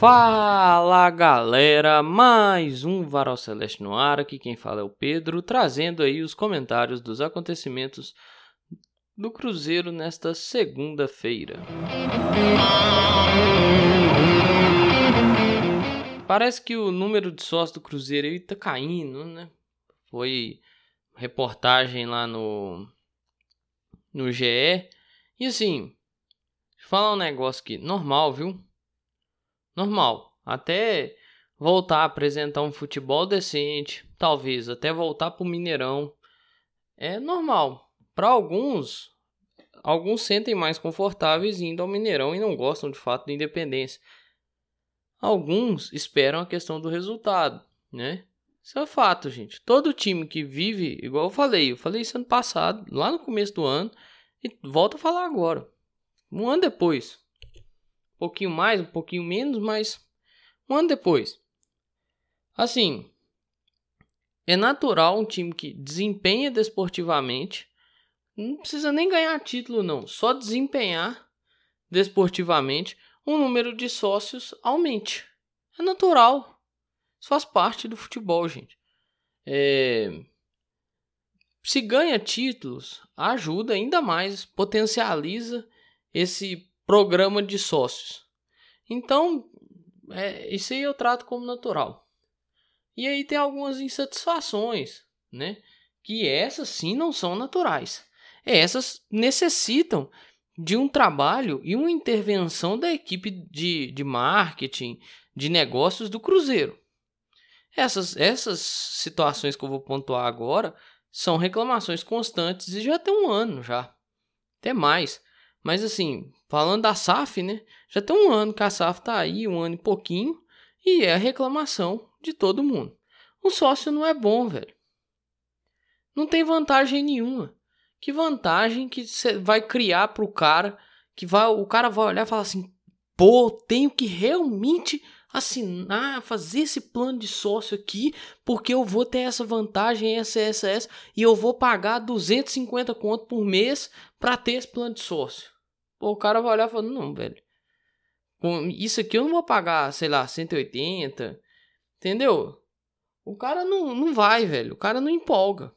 Fala galera, mais um Varal Celeste no ar, aqui quem fala é o Pedro, trazendo aí os comentários dos acontecimentos do Cruzeiro nesta segunda-feira. Parece que o número de sócios do Cruzeiro aí tá caindo, né? Foi reportagem lá no no GE. E assim, falar um negócio aqui, normal, viu? Normal. Até voltar a apresentar um futebol decente, talvez até voltar pro Mineirão. É normal. Para alguns, alguns sentem mais confortáveis indo ao Mineirão e não gostam de fato da independência. Alguns esperam a questão do resultado, né? Isso é fato, gente. Todo time que vive, igual eu falei, eu falei isso ano passado, lá no começo do ano, e volto a falar agora. Um ano depois. Pouquinho mais, um pouquinho menos, mas um ano depois. Assim, é natural um time que desempenha desportivamente, não precisa nem ganhar título não, só desempenhar desportivamente, o número de sócios aumente. É natural. Isso faz parte do futebol, gente. É... Se ganha títulos, ajuda ainda mais, potencializa esse programa de sócios. Então, é, isso aí eu trato como natural. E aí tem algumas insatisfações, né? Que essas sim não são naturais. Essas necessitam de um trabalho e uma intervenção da equipe de, de marketing, de negócios do Cruzeiro. Essas, essas situações que eu vou pontuar agora são reclamações constantes e já tem um ano já. Até mais. Mas assim, falando da SAF, né? Já tem um ano que a SAF tá aí, um ano e pouquinho, e é a reclamação de todo mundo. O sócio não é bom, velho. Não tem vantagem nenhuma. Que vantagem que você vai criar pro cara que vai, o cara vai olhar e falar assim: "Pô, tenho que realmente assinar, fazer esse plano de sócio aqui, porque eu vou ter essa vantagem, essa, essa, essa, e eu vou pagar 250 conto por mês para ter esse plano de sócio. Pô, o cara vai olhar falar, não, velho, com isso aqui eu não vou pagar, sei lá, 180, entendeu? O cara não, não vai, velho, o cara não empolga.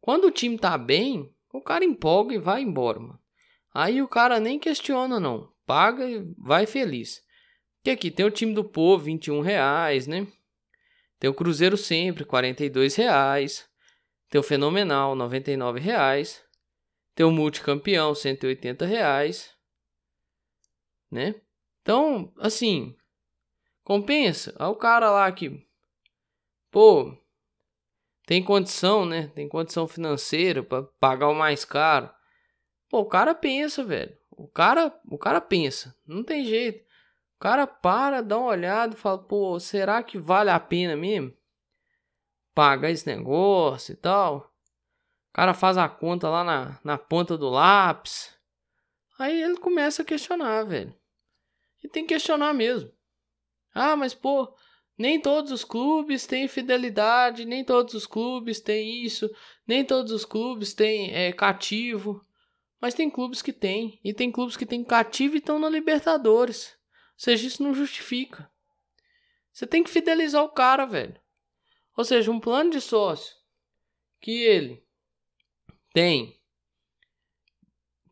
Quando o time tá bem, o cara empolga e vai embora, mano. Aí o cara nem questiona, não. Paga e vai feliz. Que aqui tem o time do povo, 21 reais, né? Tem o Cruzeiro sempre, 42 reais. Tem o Fenomenal, 99 reais. Tem o Multicampeão, 180 reais. Né? Então, assim, compensa. Olha o cara lá que, pô, tem condição, né? Tem condição financeira para pagar o mais caro. Pô, o cara pensa, velho. O cara, o cara pensa. Não tem jeito cara para, dá uma olhada e fala, pô, será que vale a pena mesmo? Pagar esse negócio e tal. O cara faz a conta lá na, na ponta do lápis. Aí ele começa a questionar, velho. E tem que questionar mesmo. Ah, mas pô, nem todos os clubes têm fidelidade, nem todos os clubes têm isso, nem todos os clubes têm é, cativo. Mas tem clubes que têm, e tem clubes que têm cativo e estão na Libertadores seja, isso não justifica. Você tem que fidelizar o cara, velho. Ou seja, um plano de sócio que ele tem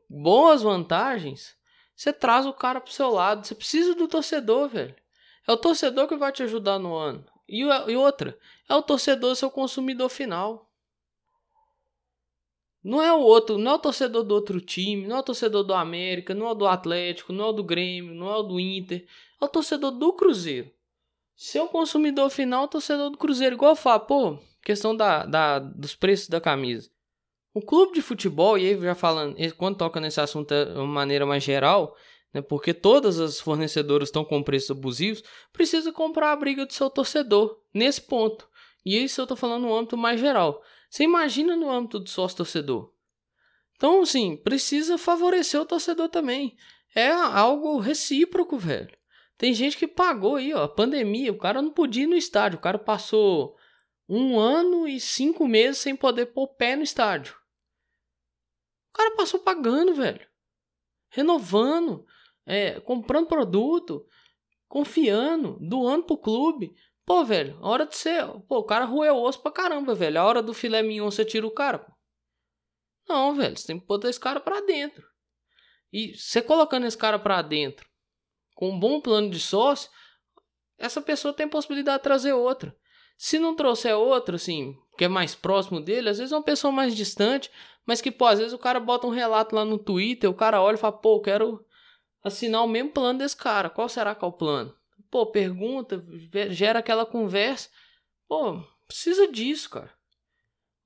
boas vantagens, você traz o cara pro seu lado. Você precisa do torcedor, velho. É o torcedor que vai te ajudar no ano. E, e outra, é o torcedor seu consumidor final. Não é o outro, não é o torcedor do outro time, não é o torcedor do América, não é o do Atlético, não é o do Grêmio, não é o do Inter, é o torcedor do Cruzeiro. Seu consumidor final é o torcedor do Cruzeiro, igual eu falo, pô, questão da, da, dos preços da camisa. O clube de futebol, e aí já falando, quando toca nesse assunto de uma maneira mais geral, né, porque todas as fornecedoras estão com preços abusivos, precisa comprar a briga do seu torcedor, nesse ponto. E isso eu estou falando no âmbito mais geral. Você imagina no âmbito do sócio torcedor. Então, assim, precisa favorecer o torcedor também. É algo recíproco, velho. Tem gente que pagou aí, ó, a pandemia, o cara não podia ir no estádio. O cara passou um ano e cinco meses sem poder pôr pé no estádio. O cara passou pagando, velho. Renovando, é, comprando produto, confiando, doando pro clube. Pô, velho, a hora de ser. Pô, o cara roeu o osso pra caramba, velho. A hora do filé mignon você tira o cara, pô. Não, velho, você tem que botar esse cara pra dentro. E você colocando esse cara pra dentro, com um bom plano de sócio, essa pessoa tem possibilidade de trazer outra. Se não trouxer outra, assim, que é mais próximo dele, às vezes é uma pessoa mais distante, mas que, pô, às vezes o cara bota um relato lá no Twitter, o cara olha e fala, pô, quero assinar o mesmo plano desse cara. Qual será que é o plano? Pô, pergunta, gera aquela conversa. Pô, precisa disso, cara.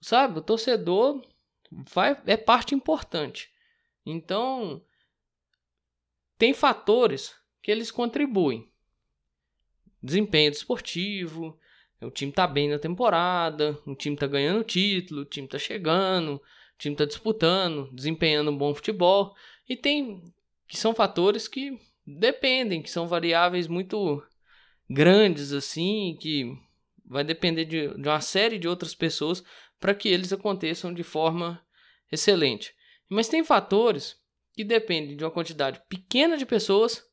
Sabe? O torcedor vai, é parte importante. Então, tem fatores que eles contribuem. Desempenho esportivo, o time tá bem na temporada, o time tá ganhando título, o time tá chegando, o time tá disputando, desempenhando um bom futebol. E tem que são fatores que dependem, que são variáveis muito grandes assim, que vai depender de, de uma série de outras pessoas para que eles aconteçam de forma excelente. Mas tem fatores que dependem de uma quantidade pequena de pessoas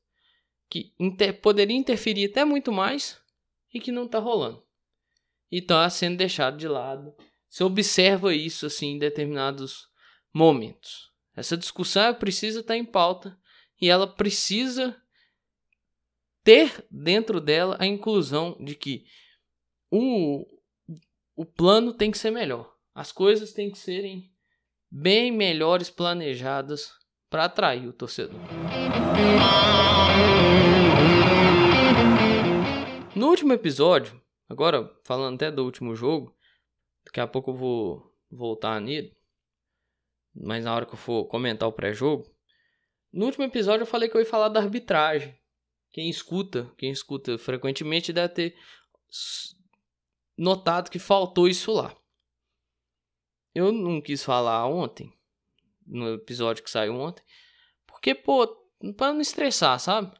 que inter poderia interferir até muito mais e que não está rolando. E está sendo deixado de lado. Você observa isso assim em determinados momentos. Essa discussão precisa estar tá em pauta e ela precisa ter dentro dela a inclusão de que o, o plano tem que ser melhor. As coisas têm que serem bem melhores planejadas para atrair o torcedor. No último episódio, agora falando até do último jogo, daqui a pouco eu vou voltar nele, mas na hora que eu for comentar o pré-jogo, no último episódio eu falei que eu ia falar da arbitragem. Quem escuta, quem escuta frequentemente deve ter notado que faltou isso lá. Eu não quis falar ontem, no episódio que saiu ontem, porque, pô, para não estressar, sabe?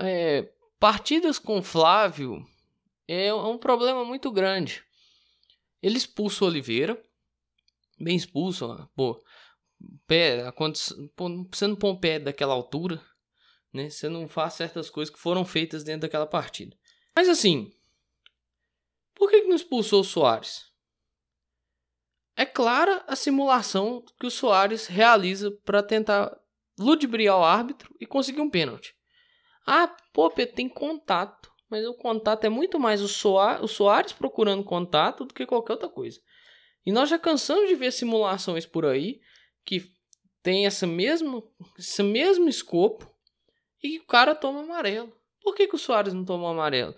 É, partidas com Flávio é um problema muito grande. Ele expulsa o Oliveira, bem expulso, pô pé, você não põe um pé daquela altura, né? Você não faz certas coisas que foram feitas dentro daquela partida. Mas assim, por que, que não expulsou o Soares? É clara a simulação que o Soares realiza para tentar ludibriar o árbitro e conseguir um pênalti. Ah, pô, tem contato. Mas o contato é muito mais o, o Soares procurando contato do que qualquer outra coisa. E nós já cansamos de ver simulações por aí que tem essa mesmo, esse mesmo escopo e o cara toma amarelo. Por que, que o Soares não tomou amarelo?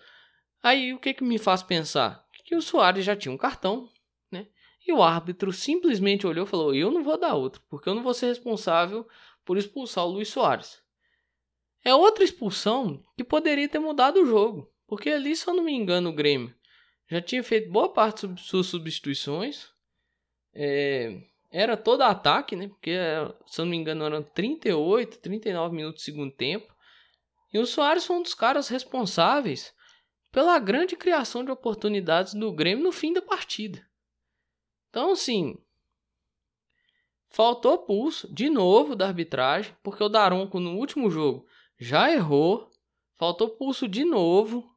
Aí o que, que me faz pensar? Que o Soares já tinha um cartão, né? E o árbitro simplesmente olhou e falou: Eu não vou dar outro, porque eu não vou ser responsável por expulsar o Luiz Soares. É outra expulsão que poderia ter mudado o jogo, porque ali, se eu não me engano, o Grêmio já tinha feito boa parte de suas substituições. É, era todo ataque, né? Porque, se eu não me engano, eram 38, 39 minutos do segundo tempo. E o Soares foi um dos caras responsáveis pela grande criação de oportunidades do Grêmio no fim da partida. Então, assim, faltou pulso de novo da arbitragem, porque o Daronco no último jogo já errou, faltou pulso de novo.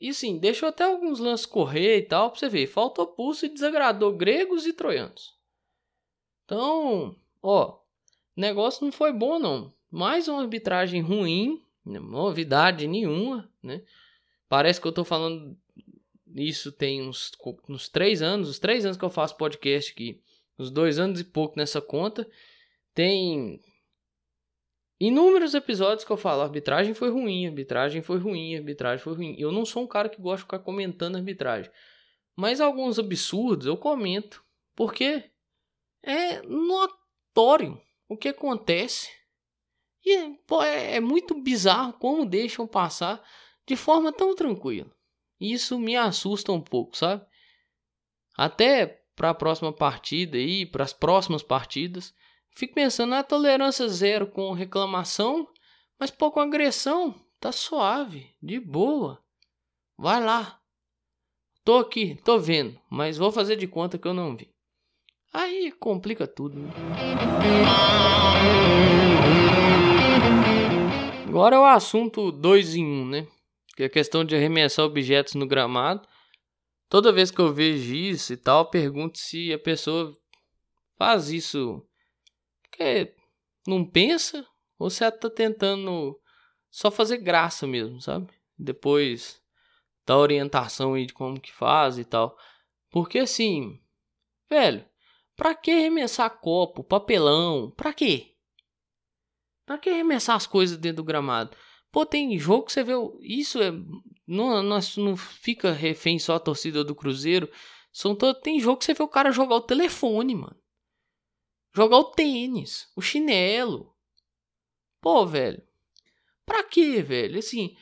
E sim, deixou até alguns lances correr e tal, pra você ver. Faltou pulso e desagradou gregos e troianos. Então, ó, negócio não foi bom não. Mais uma arbitragem ruim, novidade nenhuma, né? Parece que eu tô falando isso tem uns, uns três anos, os três anos que eu faço podcast aqui, uns dois anos e pouco nessa conta. Tem Inúmeros episódios que eu falo, arbitragem foi ruim, arbitragem foi ruim, arbitragem foi ruim. Eu não sou um cara que gosta de ficar comentando arbitragem. Mas alguns absurdos eu comento. Porque é notório o que acontece. E pô, é, é muito bizarro como deixam passar de forma tão tranquila. Isso me assusta um pouco, sabe? Até para a próxima partida aí, para as próximas partidas, Fico pensando na tolerância zero com reclamação, mas com agressão, tá suave, de boa. Vai lá. Tô aqui, tô vendo, mas vou fazer de conta que eu não vi. Aí complica tudo. Né? Agora é o assunto 2 em 1, um, né? Que é a questão de arremessar objetos no gramado. Toda vez que eu vejo isso e tal, pergunto se a pessoa faz isso porque não pensa ou ela tá tentando só fazer graça mesmo, sabe? Depois da orientação aí de como que faz e tal. Porque assim, velho, pra que arremessar copo, papelão? Pra quê? Pra que arremessar as coisas dentro do gramado? Pô, tem jogo que você vê. Isso é. Não, não, não fica refém só a torcida do Cruzeiro. São todo, tem jogo que você vê o cara jogar o telefone, mano. Jogar o tênis, o chinelo. Pô, velho. Pra quê, velho? Assim,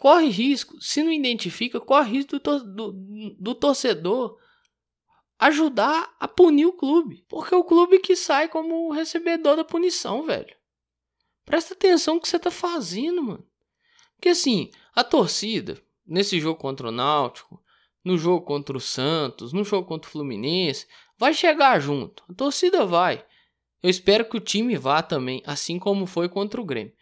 corre risco. Se não identifica, corre risco do, do, do torcedor ajudar a punir o clube. Porque é o clube que sai como recebedor da punição, velho. Presta atenção no que você tá fazendo, mano. Porque assim, a torcida, nesse jogo contra o Náutico, no jogo contra o Santos, no jogo contra o Fluminense, vai chegar junto. A torcida vai. Eu espero que o time vá também, assim como foi contra o Grêmio.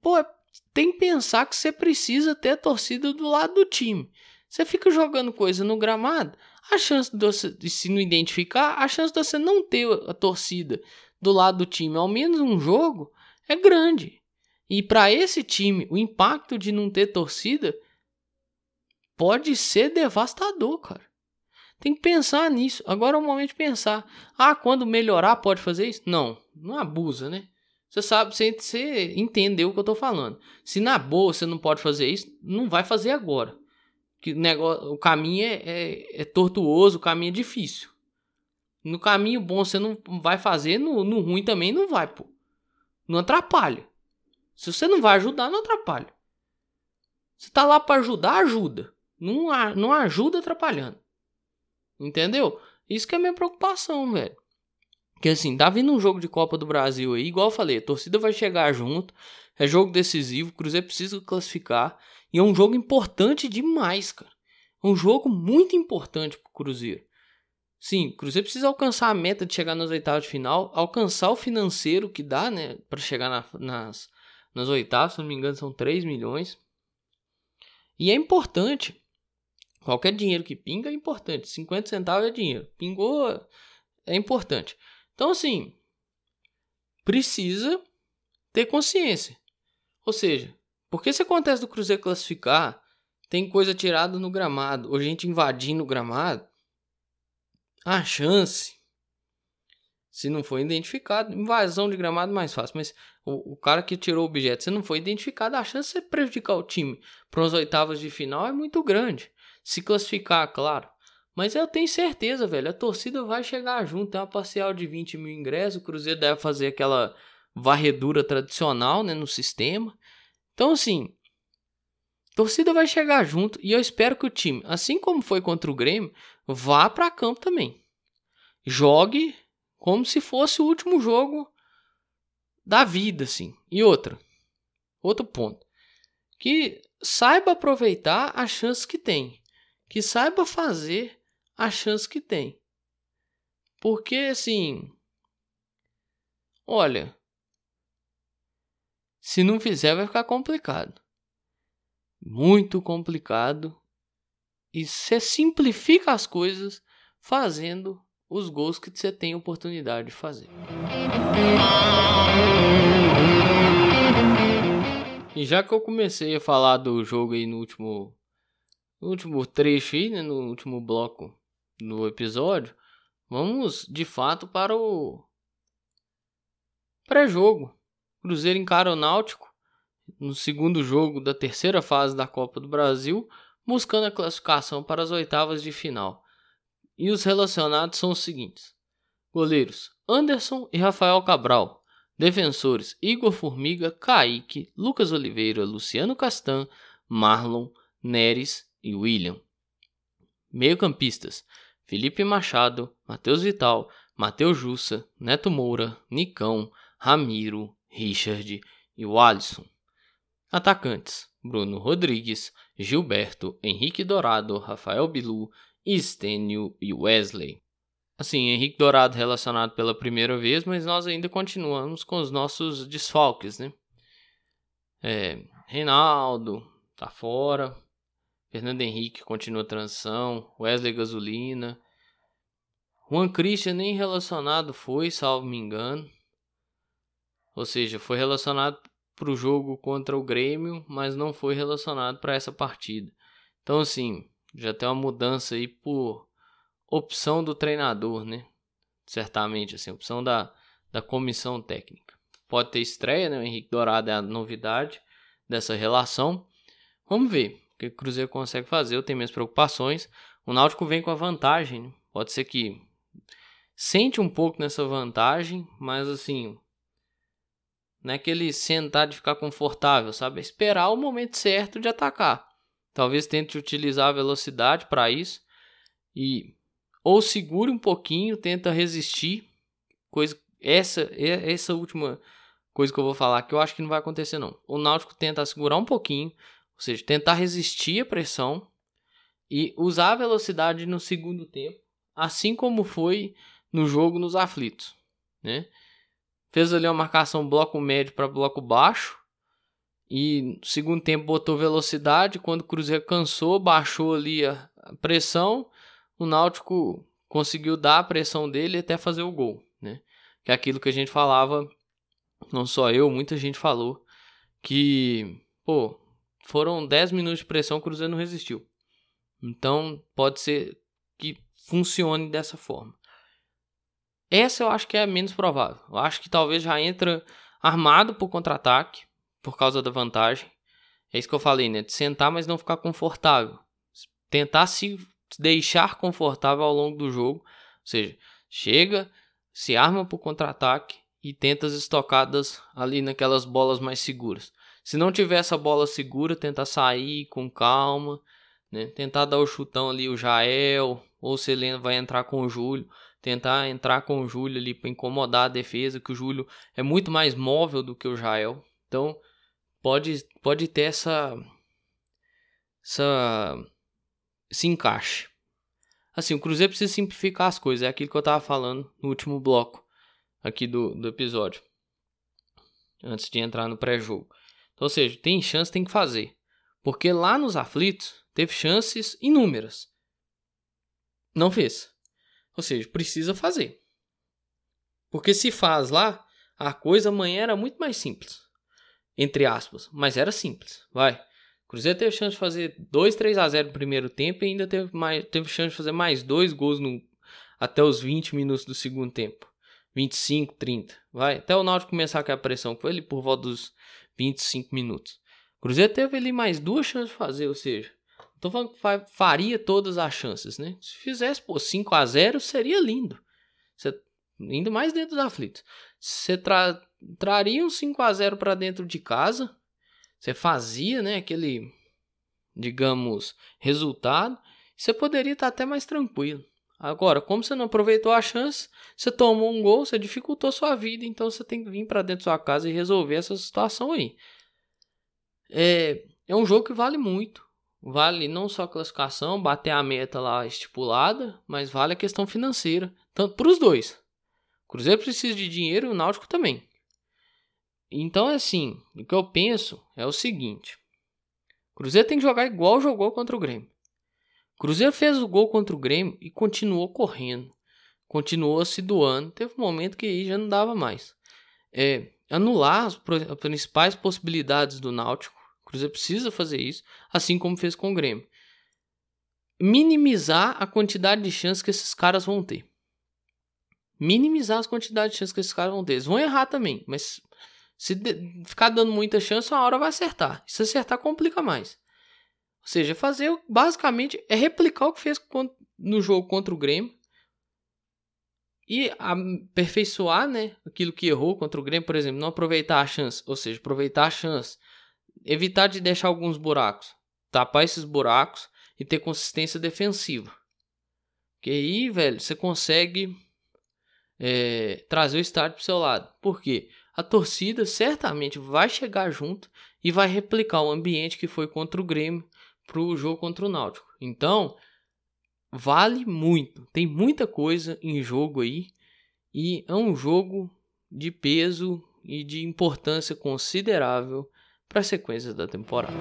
Pô, tem que pensar que você precisa ter a torcida do lado do time. Você fica jogando coisa no gramado, a chance de você se não identificar, a chance de você não ter a torcida do lado do time, ao menos um jogo, é grande. E para esse time, o impacto de não ter torcida pode ser devastador, cara. Tem que pensar nisso. Agora é o momento de pensar. Ah, quando melhorar pode fazer isso? Não, não abusa, né? Você sabe, você, você entendeu o que eu tô falando. Se na boa você não pode fazer isso, não vai fazer agora. Que negócio, o caminho é, é, é tortuoso, o caminho é difícil. No caminho bom você não vai fazer, no, no ruim também não vai, pô. Não atrapalha. Se você não vai ajudar, não atrapalha. Você tá lá para ajudar, ajuda. Não, não ajuda atrapalhando. Entendeu? Isso que é minha preocupação, velho. Que assim, tá vindo um jogo de Copa do Brasil aí, igual eu falei, a torcida vai chegar junto, é jogo decisivo, o Cruzeiro precisa classificar, e é um jogo importante demais, cara. É um jogo muito importante pro Cruzeiro. Sim, o Cruzeiro precisa alcançar a meta de chegar nas oitavas de final, alcançar o financeiro que dá, né, para chegar na, nas, nas oitavas, se não me engano, são 3 milhões. E é importante. Qualquer dinheiro que pinga é importante. 50 centavos é dinheiro. Pingou é importante. Então, assim, precisa ter consciência. Ou seja, porque se acontece do Cruzeiro classificar, tem coisa tirada no gramado, ou gente invadindo o gramado, a chance, se não for identificado, invasão de gramado é mais fácil, mas o, o cara que tirou o objeto, se não for identificado, a chance de prejudicar o time para as oitavas de final é muito grande. Se classificar, claro. Mas eu tenho certeza, velho, a torcida vai chegar junto. Tem uma parcial de 20 mil ingressos, o Cruzeiro deve fazer aquela varredura tradicional né, no sistema. Então, assim, a torcida vai chegar junto e eu espero que o time, assim como foi contra o Grêmio, vá para campo também. Jogue como se fosse o último jogo da vida, assim. E outra, outro ponto, que saiba aproveitar as chances que tem, que saiba fazer a chance que tem. Porque assim, olha, se não fizer vai ficar complicado. Muito complicado e você simplifica as coisas fazendo os gols que você tem oportunidade de fazer. E já que eu comecei a falar do jogo aí no último, último trecho aí, né, no último bloco do episódio, vamos de fato para o pré-jogo. Cruzeiro encara o Náutico no segundo jogo da terceira fase da Copa do Brasil buscando a classificação para as oitavas de final. E os relacionados são os seguintes: goleiros Anderson e Rafael Cabral, defensores Igor Formiga, Kaique, Lucas Oliveira, Luciano Castan, Marlon, Neres e William. Meio-campistas: Felipe Machado, Matheus Vital, Matheus Jussa, Neto Moura, Nicão, Ramiro, Richard e o Alisson. Atacantes: Bruno Rodrigues, Gilberto, Henrique Dourado, Rafael Bilu, Estênio e Wesley. Assim, Henrique Dourado relacionado pela primeira vez, mas nós ainda continuamos com os nossos desfalques, né? É, Reinaldo tá fora. Fernando Henrique continua transição. Wesley Gasolina. Juan Christian nem relacionado foi, salvo me engano. Ou seja, foi relacionado para o jogo contra o Grêmio, mas não foi relacionado para essa partida. Então, assim, já tem uma mudança aí por opção do treinador, né? Certamente, assim, opção da, da comissão técnica. Pode ter estreia, né? O Henrique Dourado é a novidade dessa relação. Vamos ver que o Cruzeiro consegue fazer. Eu tenho minhas preocupações. O Náutico vem com a vantagem. Né? Pode ser que sente um pouco nessa vantagem, mas assim, não é aquele sentar de ficar confortável, sabe? É esperar o momento certo de atacar. Talvez tente utilizar a velocidade para isso e ou segure um pouquinho, tenta resistir. Coisa essa essa última coisa que eu vou falar que eu acho que não vai acontecer não. O Náutico tenta segurar um pouquinho, ou seja, tentar resistir à pressão e usar a velocidade no segundo tempo, assim como foi no jogo nos aflitos, né? Fez ali uma marcação bloco médio para bloco baixo. E no segundo tempo botou velocidade. Quando o Cruzeiro cansou, baixou ali a pressão. O Náutico conseguiu dar a pressão dele até fazer o gol. Né? Que é aquilo que a gente falava, não só eu, muita gente falou. Que, pô, foram 10 minutos de pressão, o Cruzeiro não resistiu. Então pode ser que funcione dessa forma. Essa eu acho que é menos provável. Eu acho que talvez já entra armado por contra-ataque, por causa da vantagem. É isso que eu falei, né? De sentar, mas não ficar confortável. Tentar se deixar confortável ao longo do jogo. Ou seja, chega, se arma por contra-ataque e tenta as estocadas ali naquelas bolas mais seguras. Se não tiver essa bola segura, tentar sair com calma, né? Tentar dar o chutão ali, o Jael, ou se ele vai entrar com o Júlio tentar entrar com o Júlio ali para incomodar a defesa, que o Júlio é muito mais móvel do que o Jael. Então, pode pode ter essa essa esse encaixe. Assim, o Cruzeiro precisa simplificar as coisas, é aquilo que eu estava falando no último bloco aqui do, do episódio. Antes de entrar no pré-jogo. Então, ou seja, tem chance, tem que fazer. Porque lá nos aflitos teve chances inúmeras. Não fez. Ou seja, precisa fazer. Porque se faz lá, a coisa amanhã era muito mais simples. Entre aspas. Mas era simples. Vai. Cruzeiro teve chance de fazer 2, 3 a 0 no primeiro tempo e ainda teve, mais, teve chance de fazer mais dois gols no, até os 20 minutos do segundo tempo. 25, 30. Vai. Até o Náutico começar com a pressão. Foi ali por volta dos 25 minutos. Cruzeiro teve ali mais duas chances de fazer, ou seja, Tô falando que faria todas as chances, né? Se fizesse, pô, 5 a 0 seria lindo. Indo mais dentro da aflitos. Você tra, traria um 5 a 0 para dentro de casa. Você fazia, né, aquele digamos, resultado, você poderia estar até mais tranquilo. Agora, como você não aproveitou a chance, você tomou um gol, você dificultou sua vida, então você tem que vir para dentro da sua casa e resolver essa situação aí. É, é um jogo que vale muito. Vale não só a classificação, bater a meta lá estipulada, mas vale a questão financeira, tanto para os dois. O Cruzeiro precisa de dinheiro e o Náutico também. Então é assim, o que eu penso é o seguinte: o Cruzeiro tem que jogar igual jogou contra o Grêmio. O Cruzeiro fez o gol contra o Grêmio e continuou correndo, continuou se doando. Teve um momento que aí já não dava mais. É, anular as principais possibilidades do Náutico Cruzeiro precisa fazer isso, assim como fez com o Grêmio. Minimizar a quantidade de chances que esses caras vão ter. Minimizar as quantidades de chances que esses caras vão ter. Eles vão errar também, mas se ficar dando muita chance, uma hora vai acertar. Se acertar, complica mais. Ou seja, fazer basicamente é replicar o que fez no jogo contra o Grêmio e aperfeiçoar né, aquilo que errou contra o Grêmio, por exemplo, não aproveitar a chance, ou seja, aproveitar a chance evitar de deixar alguns buracos, tapar esses buracos e ter consistência defensiva. Que aí, velho, você consegue é, trazer o estádio pro seu lado. Por quê? A torcida certamente vai chegar junto e vai replicar o ambiente que foi contra o Grêmio pro jogo contra o Náutico. Então, vale muito. Tem muita coisa em jogo aí. E é um jogo de peso e de importância considerável para a sequência da temporada.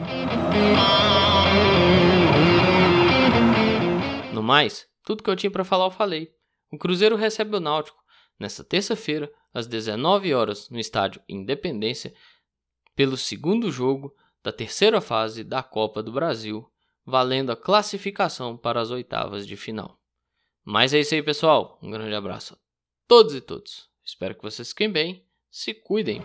No mais, tudo que eu tinha para falar eu falei. O Cruzeiro recebe o Náutico nesta terça-feira, às 19 horas, no estádio Independência, pelo segundo jogo da terceira fase da Copa do Brasil, valendo a classificação para as oitavas de final. Mas é isso aí, pessoal. Um grande abraço a todos e todos. Espero que vocês fiquem bem. Se cuidem.